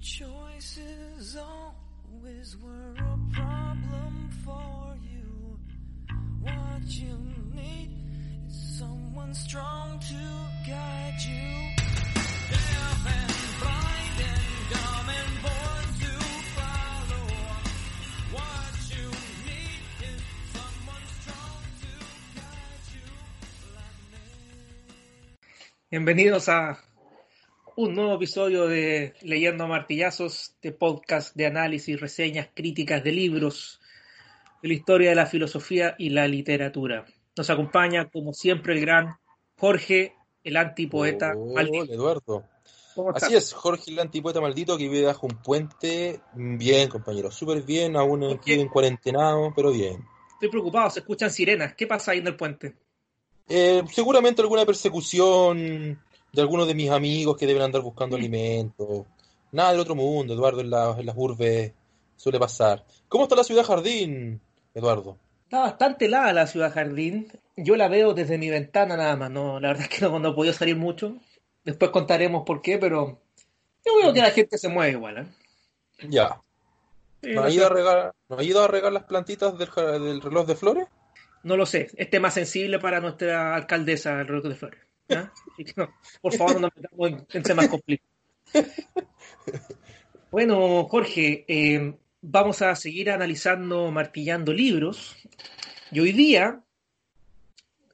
Choices always were a problem for you. What you need is someone strong to guide you. Deaf and blind and dumb and born to follow. What you need is someone strong to guide you like me. Bienvenidos a un nuevo episodio de Leyendo a Martillazos, de podcast de análisis, reseñas, críticas de libros, de la historia de la filosofía y la literatura. Nos acompaña, como siempre, el gran Jorge, el antipoeta Hola, maldito. Eduardo. ¿Cómo estás? Así es, Jorge, el antipoeta maldito que vive bajo un puente. Bien, compañero, súper bien, aún ¿Por aquí en cuarentenado, pero bien. Estoy preocupado, se escuchan sirenas. ¿Qué pasa ahí en el puente? Eh, seguramente alguna persecución de algunos de mis amigos que deben andar buscando Mm. alimentos. Nada del otro mundo, Eduardo, en, la- en las urbes suele pasar. ¿Cómo está la ciudad jardín, Eduardo? Está bastante helada la ciudad jardín. Yo la veo desde mi ventana nada más. No, la verdad es que no, no he podido salir mucho. Después contaremos por qué, pero yo veo que la gente se mueve igual. ¿eh? Ya. Sí, ¿No la ha ido a regar, ¿no ha ido a regar las plantitas del, del reloj de flores? No lo sé, es tema sensible para nuestra alcaldesa, el Roque de Flores. ¿Ya? Así que no, por favor, no nos metamos en, temas complicados. Bueno, Jorge, eh, vamos a seguir analizando, martillando libros. Y hoy día,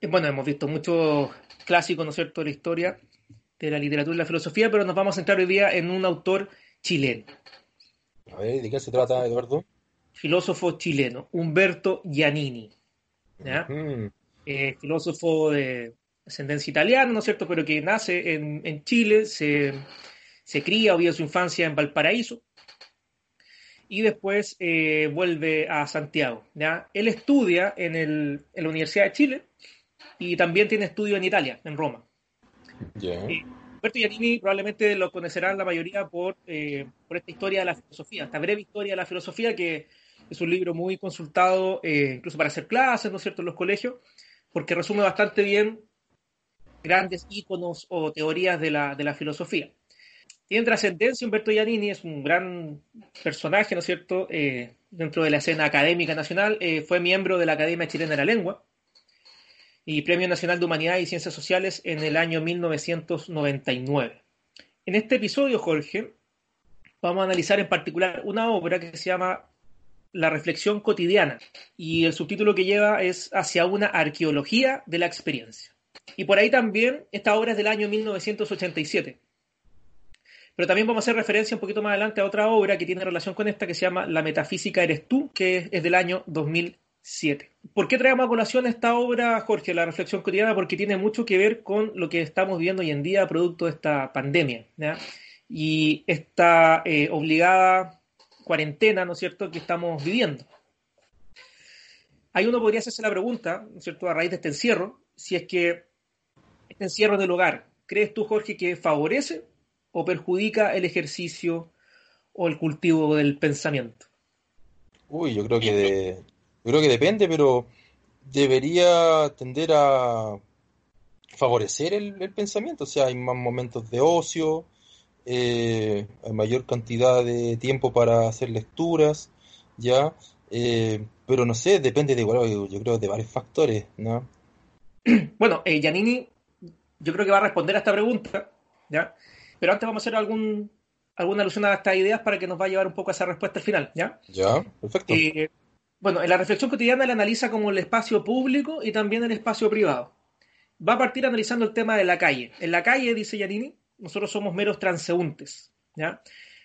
eh, bueno, hemos visto muchos clásicos, ¿no es cierto?, de la historia, de la literatura y la filosofía, pero nos vamos a centrar hoy día en un autor chileno, A ver, ¿de qué se trata, Eduardo? filósofo chileno, Humberto Giannini. ¿ya? Eh, filósofo de ascendencia italiana, ¿no es cierto?, pero que nace en, en Chile, se, se cría o vive su infancia en Valparaíso y después eh, vuelve a Santiago. ¿ya? Él estudia en, el- en la Universidad de Chile y también tiene estudio en Italia, en Roma. ya. Sí. Roberto Giannini probablemente lo conocerán la mayoría por, eh, por esta historia de la filosofía, esta breve historia de la filosofía, que es un libro muy consultado eh, incluso para hacer clases, ¿no es cierto?, en los colegios, porque resume bastante bien grandes íconos o teorías de la, de la filosofía. Tiene trascendencia Humberto Giannini, es un gran personaje, ¿no es cierto?, eh, dentro de la escena académica nacional, eh, fue miembro de la Academia Chilena de la Lengua, y Premio Nacional de Humanidad y Ciencias Sociales en el año 1999. En este episodio, Jorge, vamos a analizar en particular una obra que se llama La Reflexión Cotidiana y el subtítulo que lleva es Hacia una arqueología de la experiencia. Y por ahí también, esta obra es del año 1987. Pero también vamos a hacer referencia un poquito más adelante a otra obra que tiene relación con esta que se llama La Metafísica Eres Tú, que es del año 2007. ¿Por qué traemos a colación esta obra, Jorge, La Reflexión Cotidiana? Porque tiene mucho que ver con lo que estamos viviendo hoy en día producto de esta pandemia. Y esta eh, obligada cuarentena, ¿no es cierto?, que estamos viviendo. Ahí uno podría hacerse la pregunta, ¿no es cierto?, a raíz de este encierro, si es que este encierro del hogar, ¿crees tú, Jorge, que favorece o perjudica el ejercicio o el cultivo del pensamiento? Uy, yo creo que de- yo creo que depende, pero debería tender a favorecer el, pensamiento. O sea, hay más momentos de ocio, eh, hay mayor cantidad de tiempo para hacer lecturas, ya. Eh, pero no sé, depende de igual, yo creo de varios factores, ¿no? Bueno, eh, Giannini, yo creo que va a responder a esta pregunta, ¿ya? Pero antes vamos a hacer algún, alguna alusión a estas ideas para que nos va a llevar un poco a esa respuesta al final, ¿ya? Ya, perfecto. Eh, bueno, en la reflexión cotidiana la analiza como el espacio público y también el espacio privado. Va a partir analizando el tema de la calle. En la calle, dice Giannini, nosotros somos meros transeúntes, ¿ya?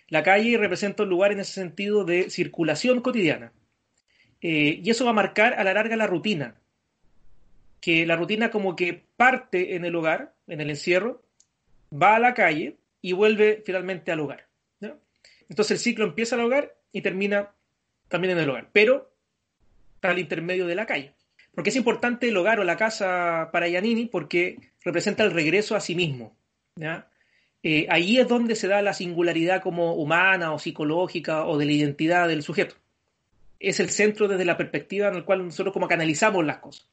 La calle representa un lugar en ese sentido de circulación cotidiana. Eh, y eso va a marcar a la larga la rutina, que la rutina como que parte en el hogar, en el encierro, va a la calle y vuelve finalmente al hogar. Entonces el ciclo empieza al hogar y termina también en el hogar, pero al intermedio de la calle. Porque es importante el hogar o la casa para Giannini porque representa el regreso a sí mismo. ¿ya? Eh, ahí es donde se da la singularidad como humana o psicológica o de la identidad del sujeto. Es el centro desde la perspectiva en el cual nosotros como canalizamos las cosas.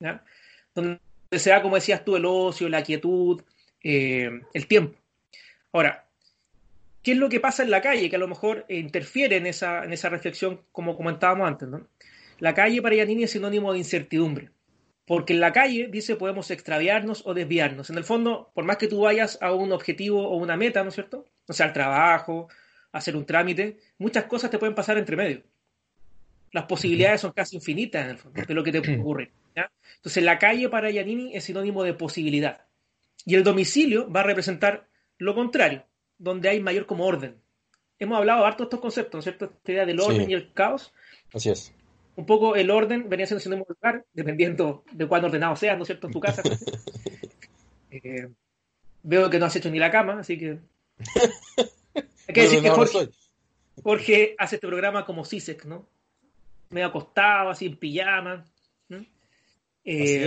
¿Ya? Donde se da, como decías tú, el ocio, la quietud, eh, el tiempo. Ahora, ¿qué es lo que pasa en la calle? Que a lo mejor eh, interfiere en esa, en esa reflexión, como comentábamos antes. ¿no? La calle para Giannini es sinónimo de incertidumbre. Porque en la calle, dice, podemos extraviarnos o desviarnos. En el fondo, por más que tú vayas a un objetivo o una meta, ¿no es cierto? O sea, al trabajo, hacer un trámite, muchas cosas te pueden pasar entre medio. Las posibilidades son casi infinitas en el fondo de lo que te puede ocurrir. ¿Ya? Entonces, la calle para Giannini es sinónimo de posibilidad. Y el domicilio va a representar lo contrario, donde hay mayor como orden. Hemos hablado harto de estos conceptos, ¿no es cierto? Esta idea del orden Sí. y el caos. Así es. Un poco el orden venía siendo sinónimo de lugar, dependiendo de cuán ordenado seas, ¿no es cierto? En tu casa. Eh, veo que no has hecho ni la cama, así que. Hay que decir que no, no Jorge. Jorge hace este programa como Sisek, ¿no? Medio acostado, así en pijama. ¿no? Eh,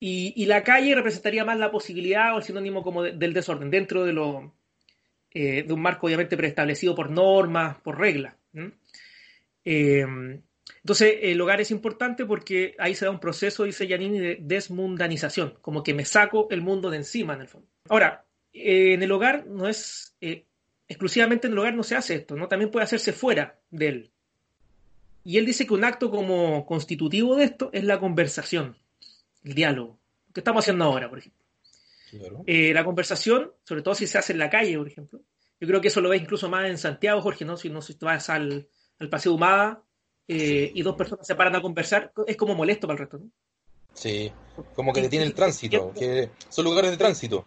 y, y la calle representaría más la posibilidad o el sinónimo como de- del desorden, dentro de, lo, eh, de un marco obviamente preestablecido por normas, por reglas. Eh, entonces, el hogar es importante porque ahí se da un proceso, dice Giannini, de desmundanización, como que me saco el mundo de encima, en el fondo. Ahora, en el hogar no es, exclusivamente en el hogar no se hace esto, ¿no? También puede hacerse fuera de él. Y él dice que un acto como constitutivo de esto es la conversación, el diálogo, que estamos haciendo ahora, por ejemplo. Claro. Eh, la conversación, sobre todo si se hace en la calle, por ejemplo. Yo creo que eso lo ves incluso más en Santiago, Jorge, ¿no? Si no si tú vas al, al Paseo Humada eh, y dos personas se paran a conversar, es como molesto para el resto, ¿no? Sí. Como que detiene el tránsito, que son lugares de tránsito.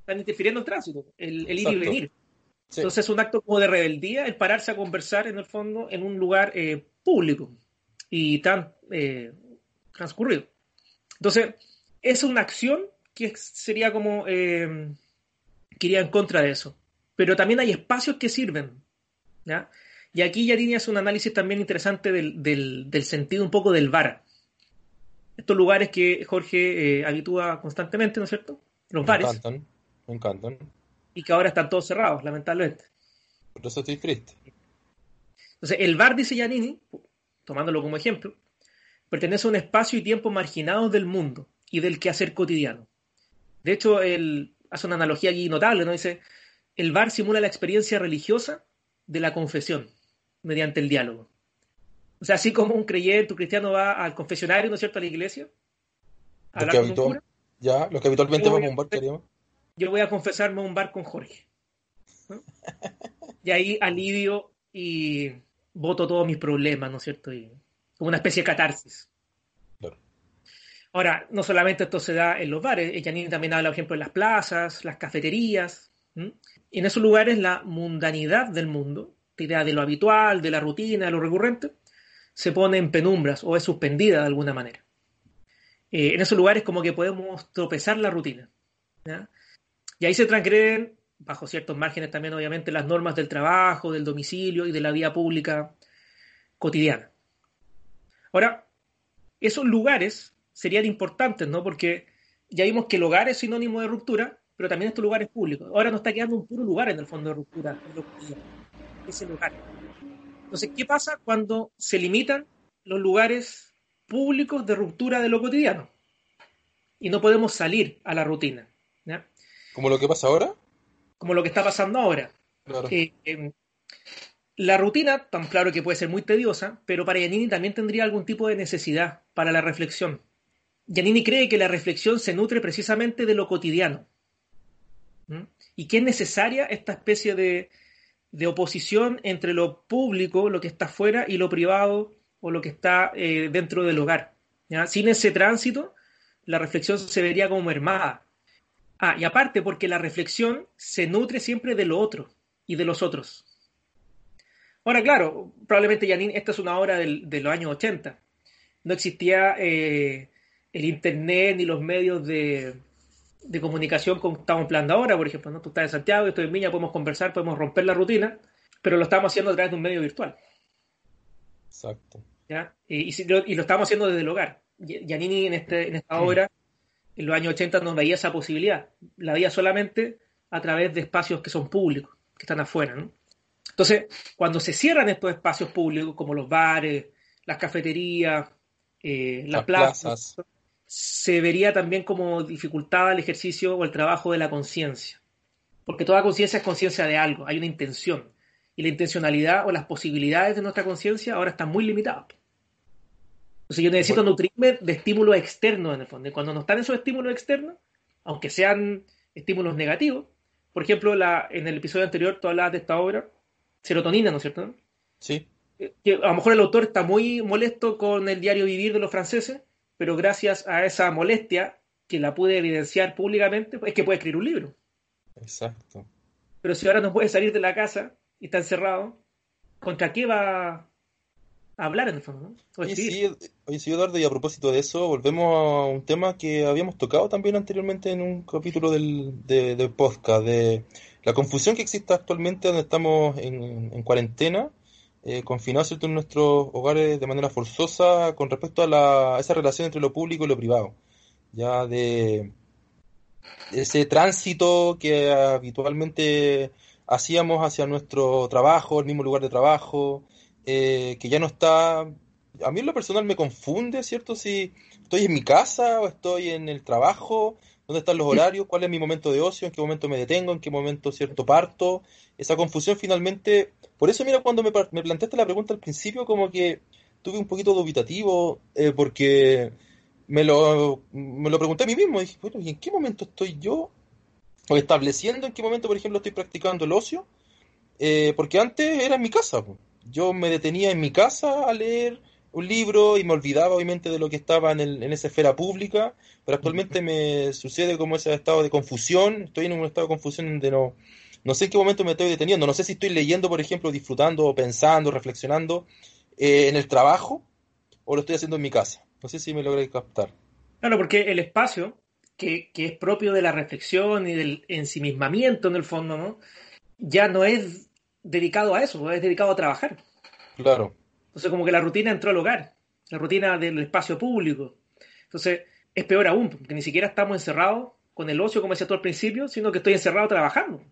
Están interfiriendo el tránsito, el, el ir y venir. Sí. Entonces es un acto como de rebeldía el pararse a conversar en el fondo en un lugar eh, público y tan eh, transcurrido. Entonces, es una acción que sería como eh, que iría en contra de eso. Pero también hay espacios que sirven. ¿ya? Y aquí Yarini hace un análisis también interesante del, del- del sentido un poco del bar. Estos lugares que Jorge eh, habitúa constantemente, ¿no es cierto? Los Me bares. encantan, me encantan. Y que ahora están todos cerrados, lamentablemente. Por eso estoy triste. Entonces, el bar, dice Giannini, tomándolo como ejemplo, pertenece a un espacio y tiempo marginados del mundo y del quehacer cotidiano. De hecho, él hace una analogía aquí notable, ¿no? Dice, el bar simula la experiencia religiosa de la confesión mediante el diálogo. O sea, así como un creyente, un cristiano va al confesionario, ¿no es cierto?, a la iglesia, a que, cura, ya, los que habitualmente vamos a un bar, ¿qué haríamos? yo voy a confesarme a un bar con Jorge. ¿no? Y ahí alivio y voto todos mis problemas, ¿no es cierto? Y como una especie de catarsis. Claro. Ahora, no solamente esto se da en los bares, Janine también habla, por ejemplo, en las plazas, las cafeterías. en esos lugares la mundanidad del mundo, la idea de lo habitual, de la rutina, de lo recurrente, se pone en penumbras o es suspendida de alguna manera. Eh, en esos lugares como que podemos tropezar la rutina. ¿ya? Y ahí se transgreden, bajo ciertos márgenes también obviamente, las normas del trabajo, del domicilio y de la vida pública cotidiana. Ahora, esos lugares serían importantes, ¿no? Porque ya vimos que el hogar es sinónimo de ruptura, pero también estos lugares públicos. Ahora nos está quedando un puro lugar en el fondo de ruptura, ese lugar. Entonces, ¿qué pasa cuando se limitan los lugares públicos de ruptura de lo cotidiano? Y no podemos salir a la rutina. ¿Como lo que pasa ahora? Como lo que está pasando ahora. Claro. Eh, eh, la rutina, tan claro que puede ser muy tediosa, pero para Giannini también tendría algún tipo de necesidad para la reflexión. Giannini cree que la reflexión se nutre precisamente de lo cotidiano. ¿Mm? Y que es necesaria esta especie de, de oposición entre lo público, lo que está fuera, y lo privado o lo que está eh, dentro del hogar. ¿ya? Sin ese tránsito, la reflexión se vería como mermada. Ah, y aparte porque la reflexión se nutre siempre de lo otro y de los otros. Ahora, claro, probablemente Janine, esta es una obra del- de los años 80. No existía eh, el Internet ni los medios de, de comunicación como estamos empleando ahora, por ejemplo. ¿no? Tú estás en Santiago, yo estoy en Viña, podemos conversar, podemos romper la rutina, pero lo estamos haciendo a través de un medio virtual. Exacto. ¿ya? Y, lo, y lo estamos haciendo desde el hogar. Y- Giannini en, este, en esta obra, en los años 80, no veía esa posibilidad. La veía solamente a través de espacios que son públicos, que están afuera. ¿no? Entonces, cuando se cierran estos espacios públicos, como los bares, las cafeterías, eh, las Las plazas, plazas. se vería también como dificultaba el ejercicio o el trabajo de la conciencia. Porque toda conciencia es conciencia de algo, hay una intención. Y la intencionalidad o las posibilidades de nuestra conciencia ahora están muy limitadas. Entonces yo necesito nutrirme de estímulos externos en el fondo. Y cuando no están esos estímulos externos, aunque sean estímulos negativos, por ejemplo, la, en el episodio anterior tú hablabas de esta obra, Serotonina, ¿no es cierto? Sí. Que a lo mejor el autor está muy molesto con el diario vivir de los franceses, pero gracias a esa molestia que la pude evidenciar públicamente, es que puede escribir un libro. Exacto. Pero si ahora no puede salir de la casa y está encerrado, ¿contra qué va hablar en el fondo? Oye, sí, oye, sí, Eduardo, y a propósito de eso, volvemos a un tema que habíamos tocado también anteriormente en un capítulo del, de, del podcast, de la confusión que existe actualmente donde estamos en, en cuarentena, eh, confinados en nuestros hogares de manera forzosa con respecto a, la, a esa relación entre lo público y lo privado. Ya de ese tránsito que habitualmente hacíamos hacia nuestro trabajo, el mismo lugar de trabajo, eh, que ya no está... A mí en lo personal me confunde, ¿cierto? Si estoy en mi casa o estoy en el trabajo, dónde están los horarios, cuál es mi momento de ocio, en qué momento me detengo, en qué momento, ¿cierto? Parto. Esa confusión finalmente... Por eso, mira, cuando me, me planteaste la pregunta al principio, como que tuve un poquito dubitativo, eh, porque me lo, me lo pregunté a mí mismo. Dije, bueno, ¿y en qué momento estoy yo? O estableciendo en qué momento, por ejemplo, estoy practicando el ocio. Eh, porque antes era en mi casa. Yo me detenía en mi casa a leer un libro y me olvidaba obviamente de lo que estaba en, en esa esfera pública, pero actualmente me sucede como ese estado de confusión, estoy en un estado de confusión donde no, no sé en qué momento me estoy deteniendo, no sé si estoy leyendo, por ejemplo, disfrutando, pensando, reflexionando eh, en el trabajo o lo estoy haciendo en mi casa. No sé si me logré captar. Claro, porque el espacio, que, que es propio de la reflexión y del ensimismamiento en el fondo, ¿no? Ya no es dedicado a eso, es dedicado a trabajar. Claro, Entonces como que la rutina entró al hogar, la rutina del espacio público. Entonces es peor aún, porque ni siquiera estamos encerrados con el ocio, como decía tú al principio, sino que estoy encerrado trabajando.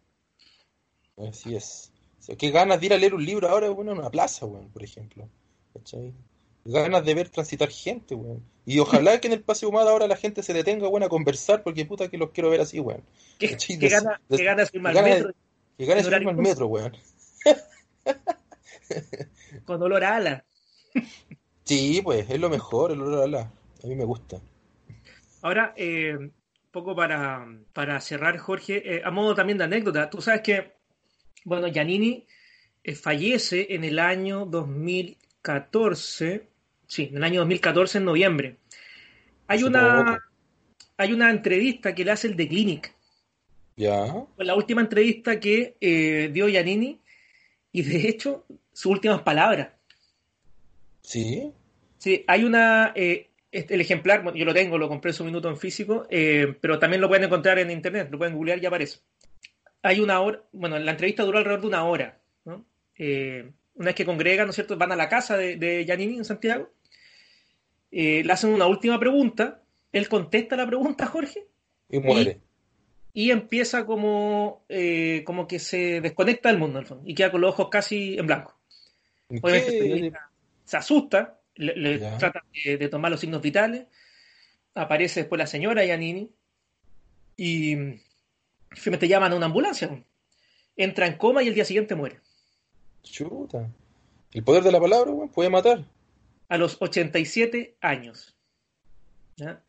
así es. O sea, qué ganas de ir a leer un libro ahora, bueno, en una plaza, weón, por ejemplo. ¿Cachai? Ganas de ver transitar gente, weón. Y ojalá que en el Paseo Humada ahora la gente se detenga, weón, a conversar, porque puta que los quiero ver así, weón. ¿Qué, qué gana, qué gana subirme al gana de- metro Que subirme horario al metro, weón. con olor a ala? Sí, pues, es lo mejor, el olor a la. A mí me gusta. Ahora, eh, un poco para, para cerrar, Jorge, eh, a modo también de anécdota, tú sabes que, bueno, Giannini eh, fallece en el año 2014, sí, en el año 2014, en noviembre. Hay Hace una, hay una entrevista que le hace el The Clinic, Ya, la última entrevista que eh, dio Giannini, y de hecho, sus últimas palabras. sí, Sí, hay una, eh, este- el ejemplar, yo lo tengo, lo compré en su minuto en físico, eh, pero también lo pueden encontrar en internet, lo pueden googlear y aparece. Hay una hora, bueno, la entrevista duró alrededor de una hora, ¿no? Eh, una vez que congregan, ¿no es cierto?, van a la casa de, de Giannini en Santiago, eh, le hacen una última pregunta, él contesta la pregunta, Jorge, y muere. Y empieza como, eh, como que se desconecta del mundo, en el fondo, y queda con los ojos casi en blanco. Se asusta, le, le trata de, de tomar los signos vitales, aparece después la señora Giannini y finalmente llaman a una ambulancia. Entra en coma y el día siguiente muere. Chuta. El poder de la palabra, weón, puede matar. A los 87 años. ¿Ya?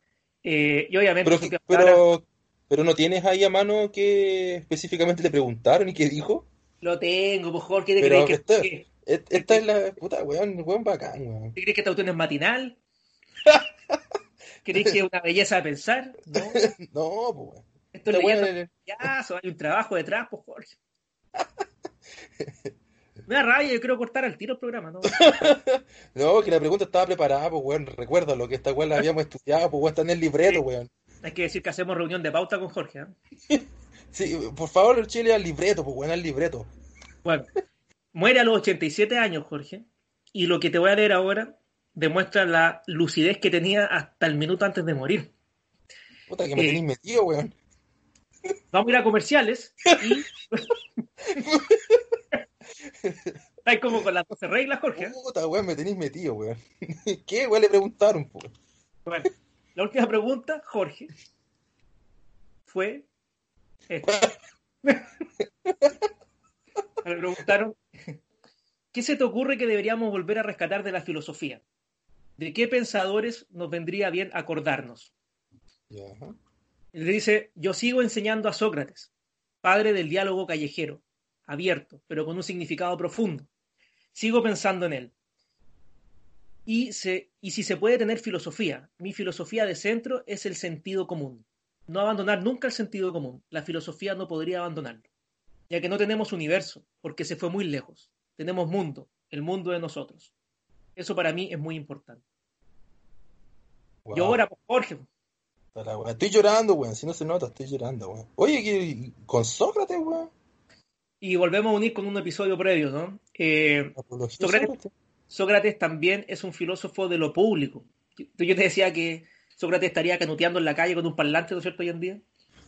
Eh, y obviamente Pero, pero, no tienes ahí a mano que específicamente le preguntaron y qué dijo. lo tengo, pues Jorge, ¿qué te Pero crees que- Et- Esta es la puta, weón, weón bacán, weón. ¿te crees que esta cuestión es matinal? ¿Crees que es una belleza de pensar? No, No, pues, weón. esto Esta weón es- payaso, hay un trabajo detrás, pues Jorge. Me da rabia, yo quiero cortar al tiro el programa, ¿no? No, que la pregunta estaba preparada, pues, weón. Recuérdalo, que esta weón la habíamos estudiado, pues, weón, está en el libreto, weón. Hay que decir que hacemos reunión de pauta con Jorge. ¿eh? Sí, por favor, Chile al libreto, pues, weón, al libreto. Bueno, muere a los 87 años, Jorge, y lo que te voy a leer ahora demuestra la lucidez que tenía hasta el minuto antes de morir. Puta, que me Eh. tenéis metido, weón. Vamos a ir a comerciales y... Estáis como con las 12 reglas, Jorge. ¿eh? Puta, weón, me tenéis metido, weón. ¿Qué, weón, le preguntaron, pues? Bueno, la última pregunta, Jorge, fue esta. Me preguntaron, ¿qué se te ocurre que deberíamos volver a rescatar de la filosofía? ¿De qué pensadores nos vendría bien acordarnos? Él dice, yo sigo enseñando a Sócrates, padre del diálogo callejero, abierto, pero con un significado profundo. Sigo pensando en él. Y, se, y si se puede tener filosofía, mi filosofía de centro es el sentido común. No abandonar nunca el sentido común. La filosofía no podría abandonarlo, ya que no tenemos universo, porque se fue muy lejos. Tenemos mundo, el mundo de nosotros. Eso para mí es muy importante. Wow. Yo ahora, pues, Jorge. Estoy llorando, weón. Si no se nota, estoy llorando, weón. Oye, ¿qué- con Sócrates, weón. y volvemos a unir con un episodio previo, ¿no? Eh, Sócrates- Sócrates. Sócrates también es un filósofo de lo público. Yo te decía que Sócrates estaría canuteando en la calle con un parlante, ¿no es cierto?, hoy en día.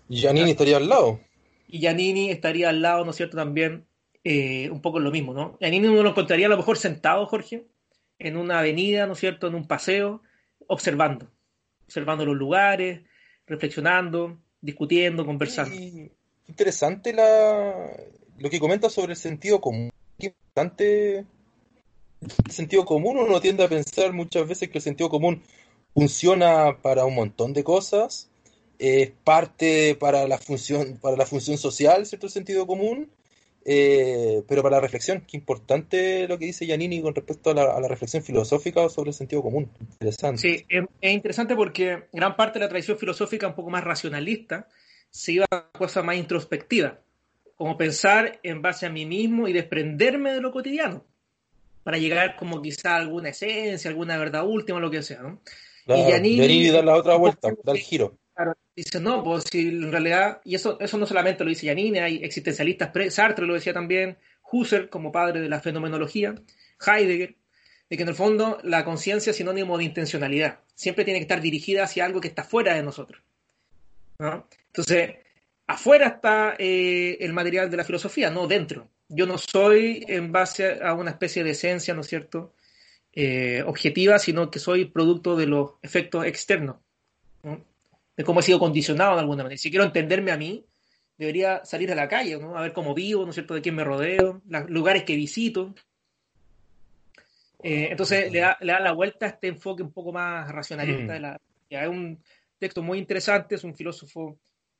Y Giannini estaría al lado. Y Giannini estaría al lado, ¿no es cierto?, también eh, un poco en lo mismo, ¿no? Giannini uno lo encontraría a lo mejor sentado, Jorge, en una avenida, ¿no es cierto?, en un paseo, observando, observando los lugares, reflexionando, discutiendo, conversando. Y interesante la, lo que comenta sobre el sentido común. Qué importante el sentido común. Uno tiende a pensar muchas veces que el sentido común funciona para un montón de cosas. Es parte para la función, para la función social, ¿cierto? El sentido común. Eh, pero para la reflexión, qué importante lo que dice Giannini con respecto a la, reflexión filosófica sobre el sentido común. Interesante. Sí, es, es interesante porque gran parte de la tradición filosófica un poco más racionalista se iba a cosas más introspectivas, como pensar en base a mí mismo y desprenderme de lo cotidiano, para llegar como quizá a alguna esencia, alguna verdad última, lo que sea, ¿no? Claro, Giannini- Giannini da la otra vuelta, da el giro. Claro, dice, no, pues si en realidad, y eso, eso no solamente lo dice Giannini, hay existencialistas, pre- Sartre lo decía también, Husserl como padre de la fenomenología, Heidegger, de que en el fondo la conciencia es sinónimo de intencionalidad, siempre tiene que estar dirigida hacia algo que está fuera de nosotros. ¿no? Entonces, afuera está eh, el material de la filosofía, no dentro. Yo no soy en base a una especie de esencia, ¿no es cierto?, eh, objetiva, sino que soy producto de los efectos externos. ¿no? de cómo he sido condicionado de alguna manera. Si quiero entenderme a mí, debería salir a la calle, ¿no? A ver cómo vivo, ¿no es cierto?, de quién me rodeo, los lugares que visito. Eh, entonces le da, le da la vuelta a este enfoque un poco más racionalista Mm. de la... Ya, es un texto muy interesante, es un filósofo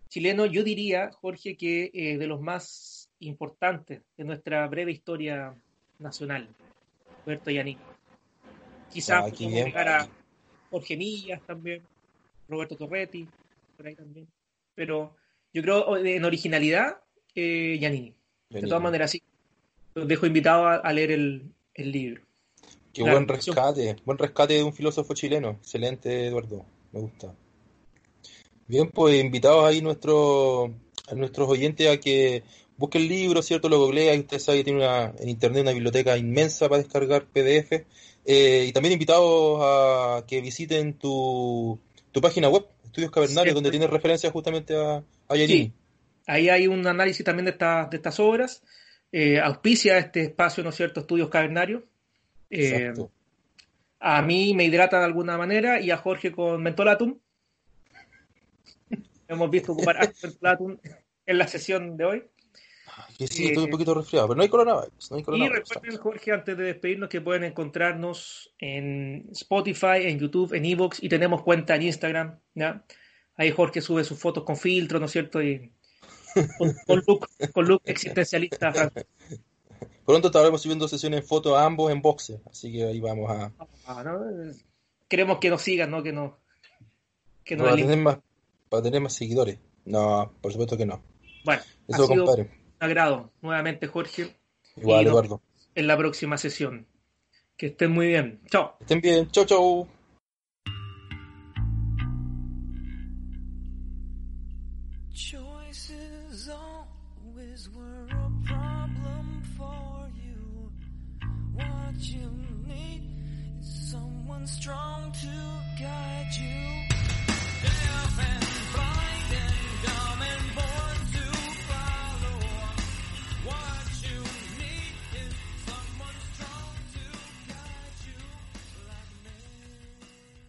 chileno, yo diría, Jorge, que eh, de los más importantes de nuestra breve historia nacional, Roberto Yannick. Quizás Ah, podemos llegar a Jorge Millas también, Roberto Torretti, por ahí también. Pero yo creo en originalidad, eh, Giannini. De todas maneras, sí. Los dejo invitados a, a leer el, el libro. Qué buen rescate, buen rescate de un filósofo chileno. Excelente, Eduardo. Me gusta. Bien, pues invitados ahí nuestro, a nuestros oyentes a que busquen el libro, ¿cierto? Lo googleen. Ahí Usted sabe que tiene una, en internet una biblioteca inmensa para descargar PDF. Eh, y también invitados a que visiten tu, tu página web, Estudios Cavernarios, Sí. donde tienes referencias justamente a, a. Sí. Ahí hay un análisis también de, estas de estas obras. Eh, auspicia este espacio, ¿no es cierto?, Estudios Cavernarios. Eh, a mí me hidrata de alguna manera y a Jorge con mentolatum. Hemos visto ocupar mentolatum en la sesión de hoy. Que sí, eh, estoy un poquito resfriado, pero no hay coronavirus. No hay Y recuerden, Jorge, antes de despedirnos, que pueden encontrarnos en Spotify, en YouTube, en Evox y tenemos cuenta en Instagram. ¿ya? Ahí Jorge sube sus fotos con filtro, ¿no es cierto? Y con, con look, con look existencialista. Franco. Pronto estaremos subiendo sesiones en fotos ambos en boxe, así que ahí vamos a, Ah, ¿no? Queremos que nos sigan, ¿no? Que nos, que nos para tener más, para tener más seguidores. No, por supuesto que no. Bueno, Eso, sido compadre. un agrado nuevamente, Jorge, Igual, y Eduardo. en la próxima sesión. Que estén muy bien. Chao. Estén bien. Strong to guide